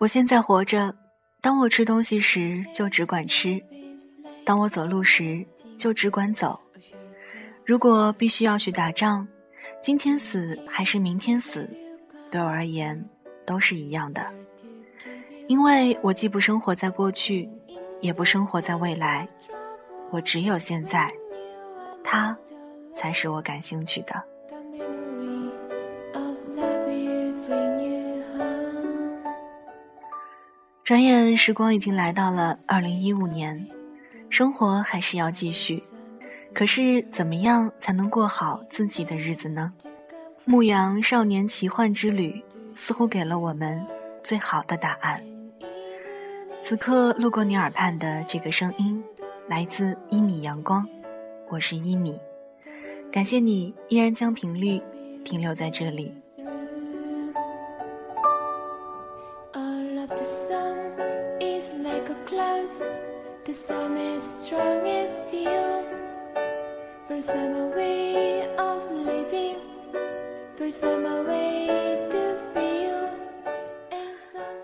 我现在活着，当我吃东西时就只管吃，当我走路时就只管走。如果必须要去打仗，今天死还是明天死，对我而言都是一样的，因为我既不生活在过去，也不生活在未来，我只有现在，它才是我感兴趣的。转眼时光已经来到了二零一五年，生活还是要继续，可是怎么样才能过好自己的日子呢？《牧羊少年奇幻之旅》似乎给了我们最好的答案。此刻路过你耳畔的这个声音，来自一米阳光，我是一米，感谢你依然将频率停留在这里。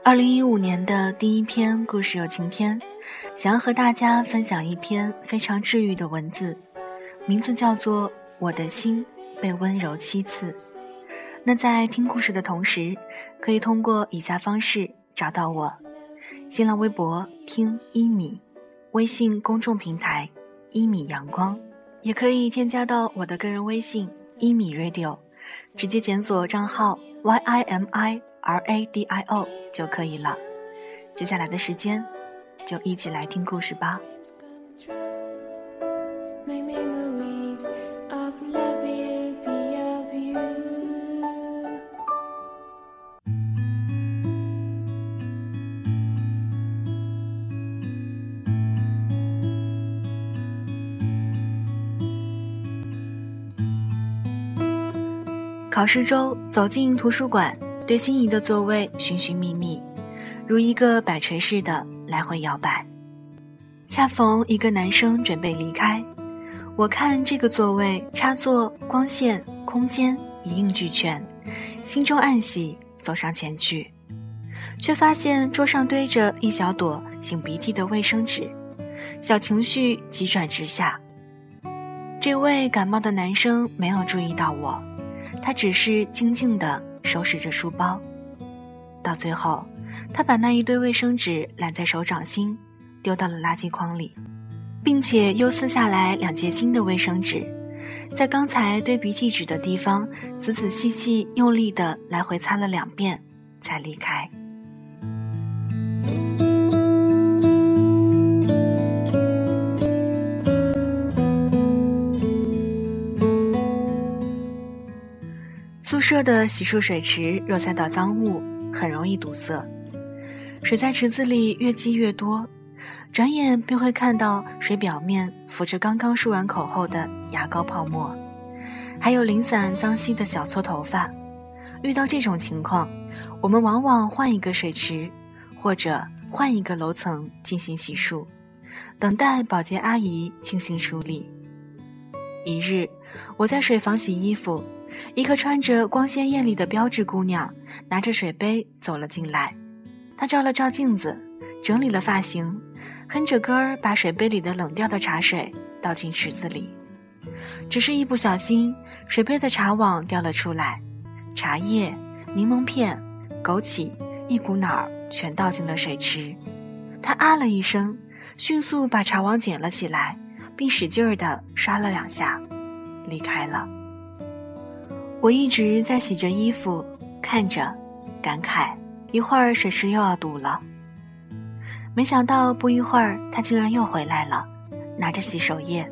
二零一五年的第一篇故事有晴天，想要和大家分享一篇非常治愈的文字，名字叫做《我的心被温柔七次》。那在听故事的同时，可以通过以下方式找到我：新浪微博听一米，微信公众平台一米阳光，也可以添加到我的个人微信一米 radio。直接检索账号 y i m i r a d i o 就可以了。接下来的时间，就一起来听故事吧。考试周走进图书馆，对心仪的座位寻寻觅觅，如一个摆锤似的来回摇摆。恰逢一个男生准备离开，我看这个座位插座、光线、空间一应俱全，心中暗喜，走上前去，却发现桌上堆着一小朵擤鼻涕的卫生纸，小情绪急转直下。这位感冒的男生没有注意到我。他只是静静地收拾着书包，到最后，他把那一堆卫生纸揽在手掌心，丢到了垃圾筐里，并且又撕下来两截新的卫生纸，在刚才堆鼻涕纸的地方仔仔细细、用力地来回擦了两遍，才离开。舍的洗漱水池若塞到脏物，很容易堵塞。水在池子里越积越多，转眼便会看到水表面浮着刚刚漱完口后的牙膏泡沫，还有零散脏兮的小撮头发。遇到这种情况，我们往往换一个水池，或者换一个楼层进行洗漱，等待保洁阿姨进行处理。一日，我在水房洗衣服。一个穿着光鲜艳丽的标致姑娘拿着水杯走了进来，她照了照镜子，整理了发型，哼着歌儿把水杯里的冷掉的茶水倒进池子里。只是一不小心，水杯的茶网掉了出来，茶叶、柠檬片、枸杞一股脑儿全倒进了水池。她啊了一声，迅速把茶网捡了起来，并使劲儿地刷了两下，离开了。我一直在洗着衣服，看着，感慨，一会儿水池又要堵了。没想到不一会儿，他竟然又回来了，拿着洗手液，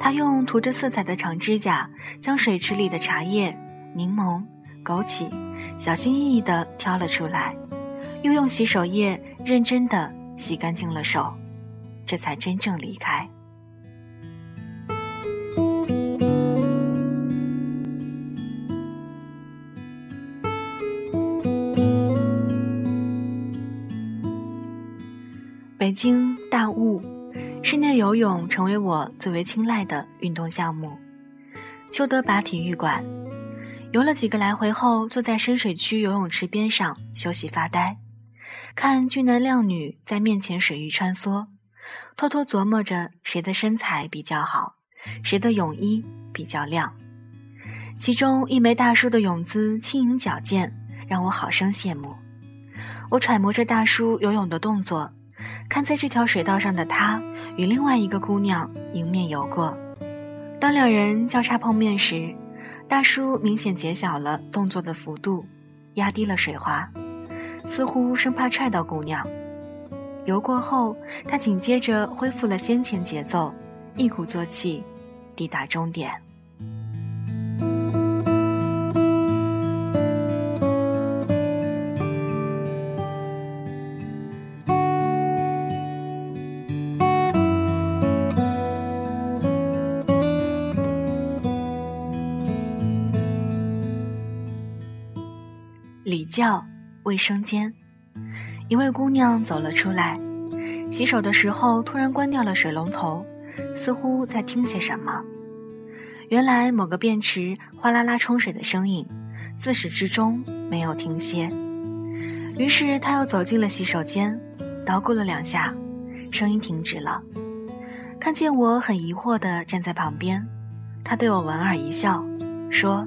他用涂着色彩的长指甲，将水池里的茶叶、柠檬、枸杞小心翼翼地挑了出来，又用洗手液认真地洗干净了手，这才真正离开。北京大雾，室内游泳成为我最为青睐的运动项目。邱德拔体育馆，游了几个来回后，坐在深水区游泳池边上休息发呆，看俊男靓女在面前水域穿梭，偷偷琢磨着谁的身材比较好，谁的泳衣比较亮。其中一枚大叔的泳姿轻盈矫健，让我好生羡慕。我揣摩着大叔游泳的动作。看，在这条水道上的他与另外一个姑娘迎面游过。当两人交叉碰面时，大叔明显减小了动作的幅度，压低了水花，似乎生怕踹到姑娘。游过后，他紧接着恢复了先前节奏，一鼓作气，抵达终点。叫卫生间，一位姑娘走了出来，洗手的时候突然关掉了水龙头，似乎在听些什么。原来某个便池哗啦啦冲水的声音，自始至终没有停歇。于是她又走进了洗手间，捣鼓了两下，声音停止了。看见我很疑惑地站在旁边，她对我莞尔一笑，说。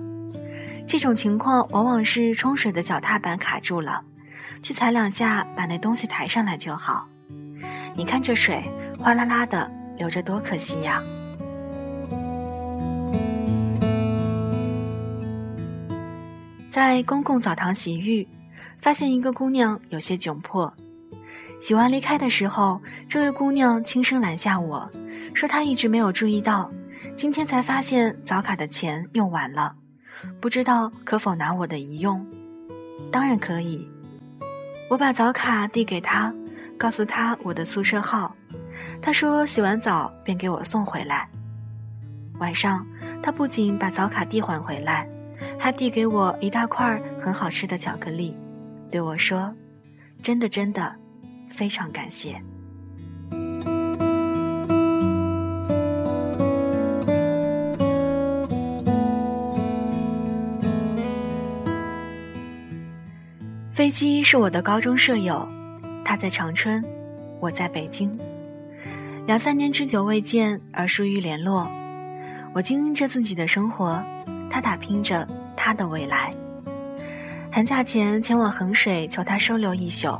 这种情况往往是冲水的脚踏板卡住了，去踩两下把那东西抬上来就好。你看这水哗啦啦的流着，多可惜呀！在公共澡堂洗浴，发现一个姑娘有些窘迫。洗完离开的时候，这位姑娘轻声拦下我说：“她一直没有注意到，今天才发现澡卡的钱用完了。”不知道可否拿我的一用？当然可以。我把澡卡递给他，告诉他我的宿舍号。他说洗完澡便给我送回来。晚上，他不仅把澡卡递还回来，还递给我一大块很好吃的巧克力，对我说：“真的，真的，非常感谢。”飞机是我的高中舍友，他在长春，我在北京，两三年之久未见而疏于联络。我经营着自己的生活，他打拼着他的未来。寒假前前往衡水求他收留一宿，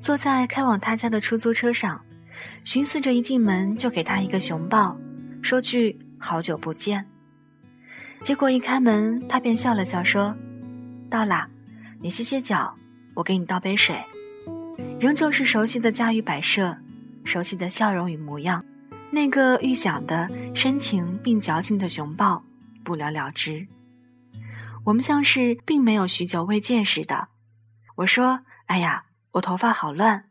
坐在开往他家的出租车上，寻思着一进门就给他一个熊抱，说句好久不见。结果一开门，他便笑了笑说：“到啦。”你歇歇脚，我给你倒杯水。仍旧是熟悉的家与摆设，熟悉的笑容与模样，那个预想的深情并矫情的熊抱，不了了之。我们像是并没有许久未见似的。我说：“哎呀，我头发好乱。”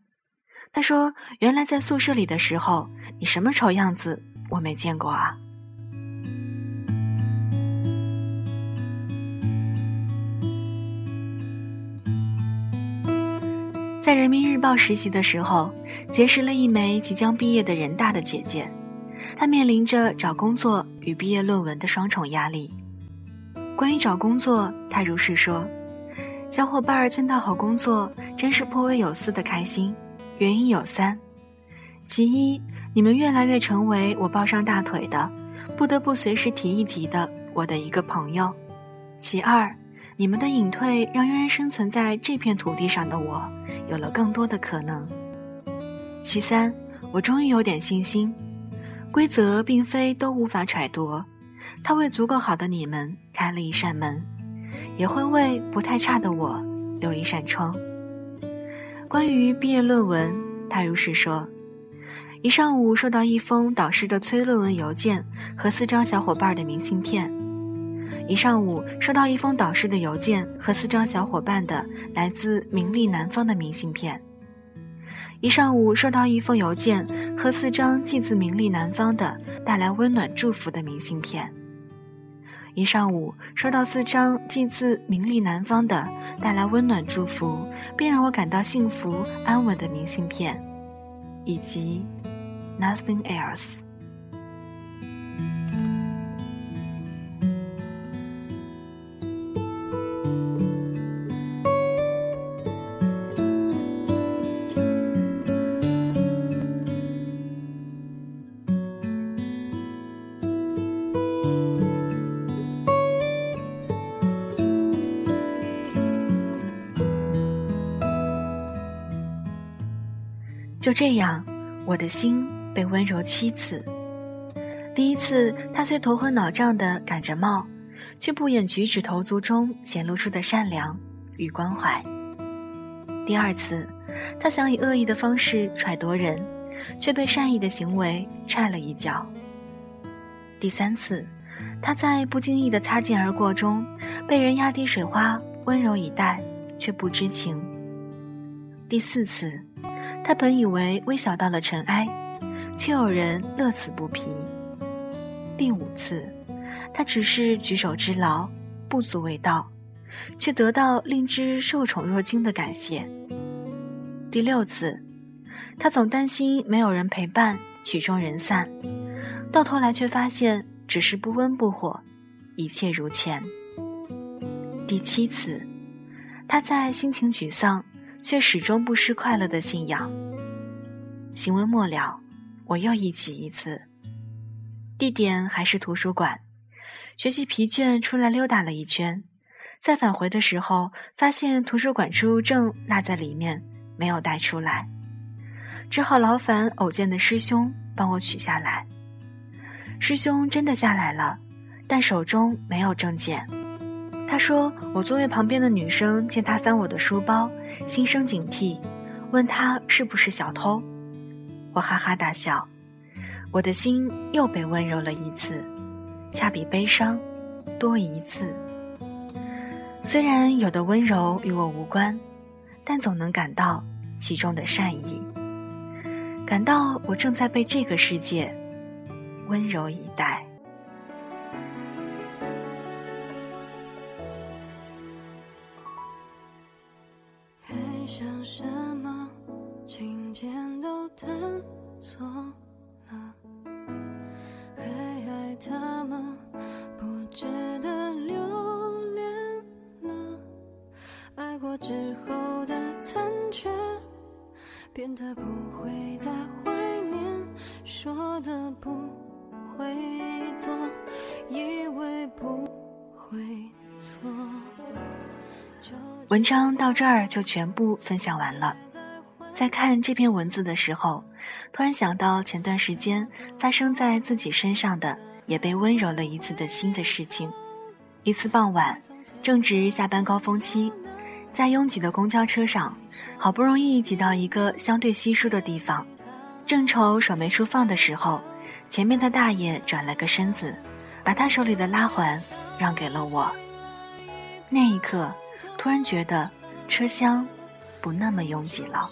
他说：“原来在宿舍里的时候，你什么丑样子，我没见过啊。”在人民日报实习的时候，结识了一枚即将毕业的人大的姐姐。她面临着找工作与毕业论文的双重压力。关于找工作，她如是说：“小伙伴儿见到好工作，真是颇为有丝的开心。原因有三：其一，你们越来越成为我抱上大腿的，不得不随时提一提的我的一个朋友；其二。”你们的隐退让仍然生存在这片土地上的我有了更多的可能。其三，我终于有点信心。规则并非都无法揣度，它为足够好的你们开了一扇门，也会为不太差的我留一扇窗。关于毕业论文，他如是说：一上午收到一封导师的催论文邮件和四张小伙伴的明信片。一上午收到一封导师的邮件和四张小伙伴的来自名利南方的明信片。一上午收到一封邮件和四张寄自名利南方的带来温暖祝福的明信片。一上午收到四张寄自名利南方的带来温暖祝福并让我感到幸福安稳的明信片，以及 nothing else。就这样，我的心被温柔七次。第一次，他虽头昏脑胀的赶着冒，却不掩举止投足中显露出的善良与关怀。第二次，他想以恶意的方式揣度人，却被善意的行为踹了一脚。第三次，他在不经意的擦肩而过中，被人压低水花，温柔以待，却不知情。第四次。他本以为微小到了尘埃，却有人乐此不疲。第五次，他只是举手之劳，不足为道，却得到令之受宠若惊的感谢。第六次，他总担心没有人陪伴，曲终人散，到头来却发现只是不温不火，一切如前。第七次，他在心情沮丧。却始终不失快乐的信仰。行文末了，我又忆起一次，地点还是图书馆。学习疲倦，出来溜达了一圈，再返回的时候，发现图书馆出入证落在里面，没有带出来，只好劳烦偶见的师兄帮我取下来。师兄真的下来了，但手中没有证件。他说：“我座位旁边的女生见他翻我的书包，心生警惕，问他是不是小偷。”我哈哈大笑，我的心又被温柔了一次，恰比悲伤多一次。虽然有的温柔与我无关，但总能感到其中的善意，感到我正在被这个世界温柔以待。以为不会错。文章到这儿就全部分享完了。在看这篇文字的时候，突然想到前段时间发生在自己身上的，也被温柔了一次的新的事情。一次傍晚，正值下班高峰期。在拥挤的公交车上，好不容易挤到一个相对稀疏的地方，正愁手没处放的时候，前面的大爷转了个身子，把他手里的拉环让给了我。那一刻，突然觉得车厢不那么拥挤了。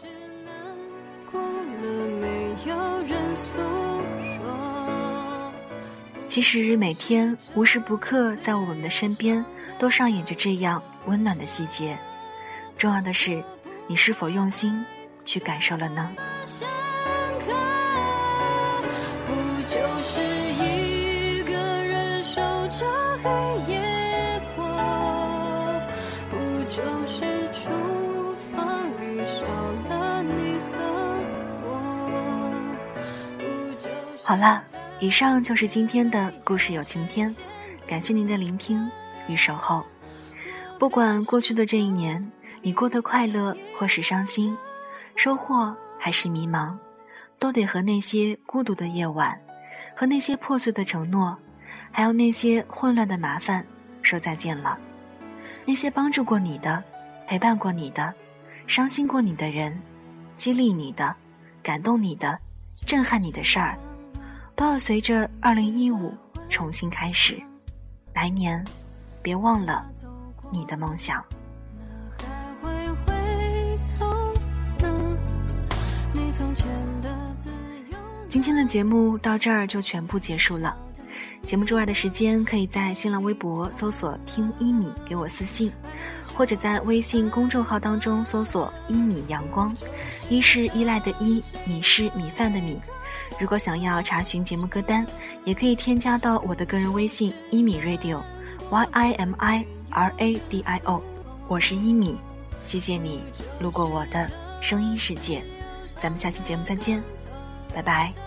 其实每天无时不刻在我们的身边，都上演着这样温暖的细节。重要的是，你是否用心去感受了呢？好了，以上就是今天的故事有晴天，感谢您的聆听与守候。不管过去的这一年。你过得快乐或是伤心，收获还是迷茫，都得和那些孤独的夜晚，和那些破碎的承诺，还有那些混乱的麻烦说再见了。那些帮助过你的、陪伴过你的、伤心过你的人，激励你的、感动你的，震撼你的事儿，都要随着二零一五重新开始。来年，别忘了你的梦想。今天的节目到这儿就全部结束了。节目之外的时间，可以在新浪微博搜索“听一米”给我私信，或者在微信公众号当中搜索“一米阳光”。一是依赖的依，米是米饭的米。如果想要查询节目歌单，也可以添加到我的个人微信“一米 radio”，Y I M I R A D I O。我是一米，谢谢你路过我的声音世界。咱们下期节目再见，拜拜。